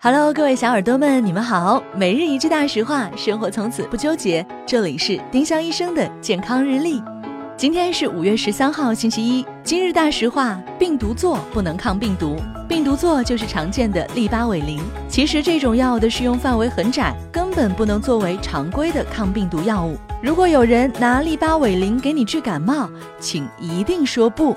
Hello，各位小耳朵们，你们好！每日一句大实话，生活从此不纠结。这里是丁香医生的健康日历。今天是五月十三号，星期一。今日大实话：病毒唑不能抗病毒。病毒唑就是常见的利巴韦林。其实这种药的适用范围很窄，根本不能作为常规的抗病毒药物。如果有人拿利巴韦林给你治感冒，请一定说不。